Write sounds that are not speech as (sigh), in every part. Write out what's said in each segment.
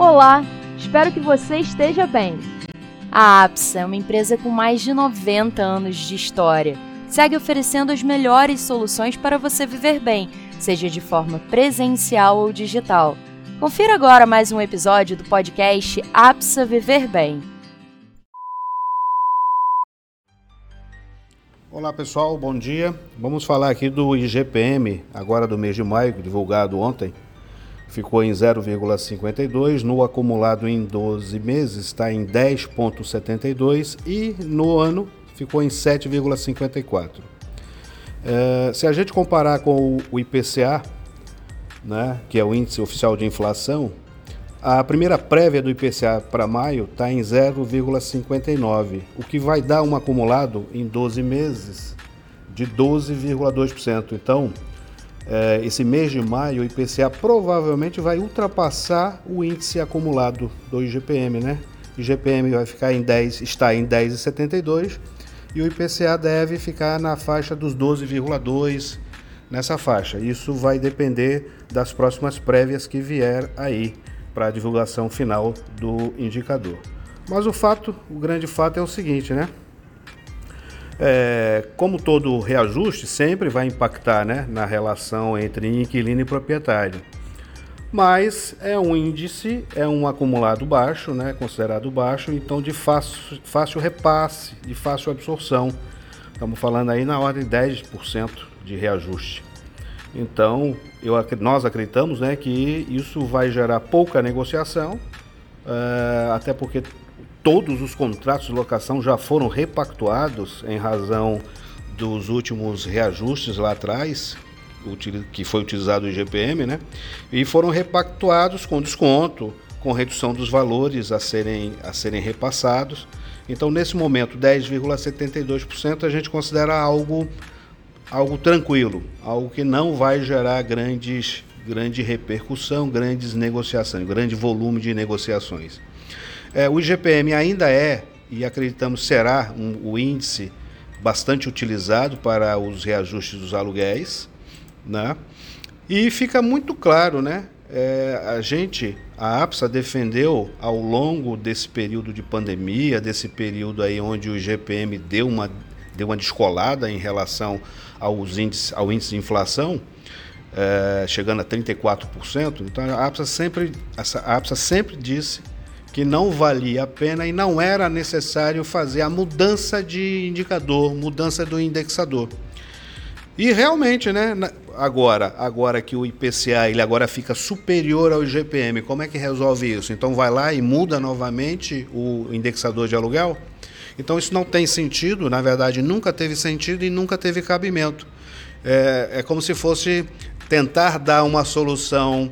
Olá, espero que você esteja bem. A APSA é uma empresa com mais de 90 anos de história. Segue oferecendo as melhores soluções para você viver bem, seja de forma presencial ou digital. Confira agora mais um episódio do podcast APSA Viver Bem. Olá pessoal, bom dia. Vamos falar aqui do IGPM, agora do mês de maio, divulgado ontem ficou em 0,52, no acumulado em 12 meses está em 10,72 e no ano ficou em 7,54. É, se a gente comparar com o IPCA, né, que é o índice oficial de inflação, a primeira prévia do IPCA para maio está em 0,59, o que vai dar um acumulado em 12 meses de 12,2%. Então, é, esse mês de maio, o IPCA provavelmente vai ultrapassar o índice acumulado do IGPM, né? IGPM vai ficar em 10, está em 10,72 e o IPCA deve ficar na faixa dos 12,2 nessa faixa. Isso vai depender das próximas prévias que vier aí para a divulgação final do indicador. Mas o fato, o grande fato é o seguinte, né? É, como todo reajuste, sempre vai impactar né, na relação entre inquilino e proprietário. Mas é um índice, é um acumulado baixo, né, considerado baixo, então de fácil, fácil repasse, de fácil absorção. Estamos falando aí na ordem de 10% de reajuste. Então, eu, nós acreditamos né, que isso vai gerar pouca negociação, é, até porque todos os contratos de locação já foram repactuados em razão dos últimos reajustes lá atrás, que foi utilizado o IGPM, né? E foram repactuados com desconto, com redução dos valores a serem, a serem repassados. Então, nesse momento, 10,72% a gente considera algo, algo tranquilo, algo que não vai gerar grandes, grande repercussão, grandes negociações, grande volume de negociações. É, o IGPM ainda é, e acreditamos será, um, o índice bastante utilizado para os reajustes dos aluguéis, né? E fica muito claro, né? É, a gente, a APSA defendeu ao longo desse período de pandemia, desse período aí onde o IGPM deu uma, deu uma descolada em relação aos índices, ao índice de inflação, é, chegando a 34%. Então a APSA sempre, a APSA sempre disse que não valia a pena e não era necessário fazer a mudança de indicador, mudança do indexador. E realmente, né, agora, agora que o IPCA ele agora fica superior ao IGPM, como é que resolve isso? Então vai lá e muda novamente o indexador de aluguel? Então isso não tem sentido, na verdade nunca teve sentido e nunca teve cabimento. É, é como se fosse tentar dar uma solução,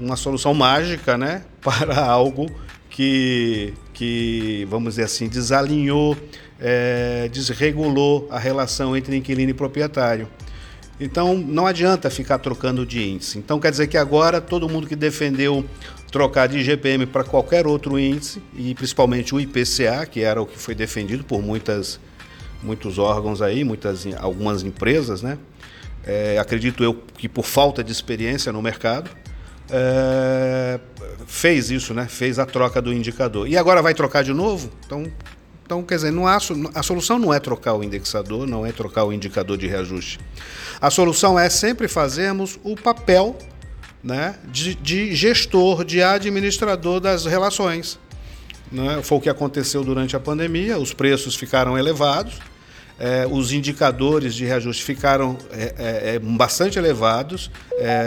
uma solução mágica, né, (laughs) para algo que, que vamos dizer assim, desalinhou, é, desregulou a relação entre inquilino e proprietário. Então não adianta ficar trocando de índice. Então quer dizer que agora todo mundo que defendeu trocar de IGPM para qualquer outro índice, e principalmente o IPCA, que era o que foi defendido por muitas, muitos órgãos aí, muitas, algumas empresas, né? É, acredito eu que por falta de experiência no mercado, é, fez isso, né? Fez a troca do indicador. E agora vai trocar de novo? Então, então quer dizer, não há, a solução não é trocar o indexador, não é trocar o indicador de reajuste. A solução é sempre fazermos o papel né, de, de gestor, de administrador das relações. Né? Foi o que aconteceu durante a pandemia, os preços ficaram elevados é, os indicadores de reajuste ficaram é, é, é bastante elevados, é,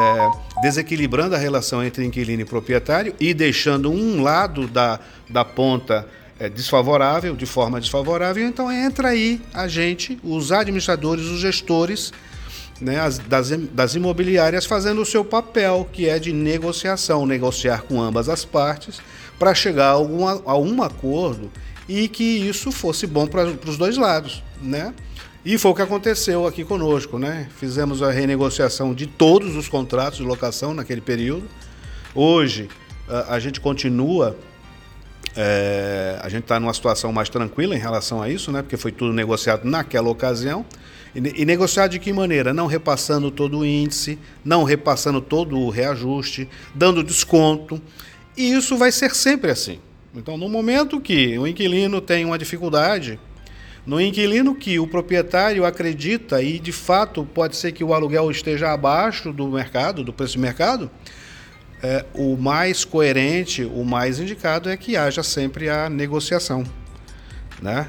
desequilibrando a relação entre inquilino e proprietário e deixando um lado da, da ponta é, desfavorável, de forma desfavorável. Então entra aí a gente, os administradores, os gestores né, as, das, das imobiliárias fazendo o seu papel, que é de negociação, negociar com ambas as partes para chegar a, alguma, a um acordo e que isso fosse bom para os dois lados, né? E foi o que aconteceu aqui conosco, né? Fizemos a renegociação de todos os contratos de locação naquele período. Hoje a, a gente continua, é, a gente está numa situação mais tranquila em relação a isso, né? Porque foi tudo negociado naquela ocasião. E, e negociar de que maneira? Não repassando todo o índice, não repassando todo o reajuste, dando desconto E isso vai ser sempre assim. Então, no momento que o inquilino tem uma dificuldade, no inquilino que o proprietário acredita e de fato pode ser que o aluguel esteja abaixo do mercado, do preço de mercado, é, o mais coerente, o mais indicado é que haja sempre a negociação, né?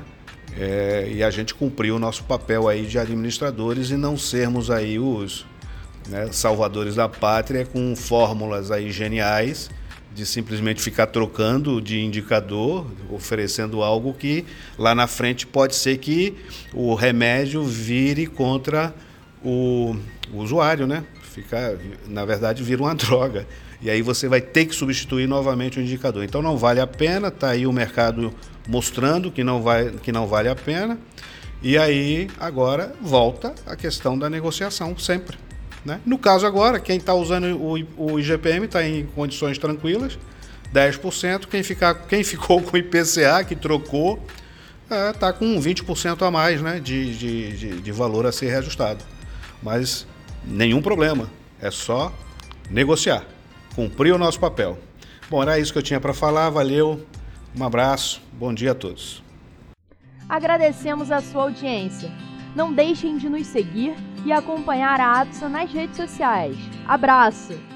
É, e a gente cumprir o nosso papel aí de administradores e não sermos aí os né, salvadores da pátria com fórmulas aí geniais de simplesmente ficar trocando de indicador, oferecendo algo que lá na frente pode ser que o remédio vire contra o, o usuário, né? Fica, na verdade, vira uma (laughs) droga. E aí você vai ter que substituir novamente o indicador. Então não vale a pena, está aí o mercado mostrando que não, vai, que não vale a pena. E aí agora volta a questão da negociação sempre. Né? No caso agora, quem está usando o, IGPM está em condições tranquilas, 10%. Quem, ficar, quem ficou (laughs) com o IPCA, que trocou, está é, tá com 20% a mais né, de, de, de, de valor a ser reajustado. Mas nenhum problema, é só negociar, cumprir o nosso papel. Bom, era isso que eu tinha para falar, valeu, um abraço, bom dia a todos. Agradecemos a sua audiência. Não deixem de nos seguir e acompanhar a APSA nas redes sociais. Abraço!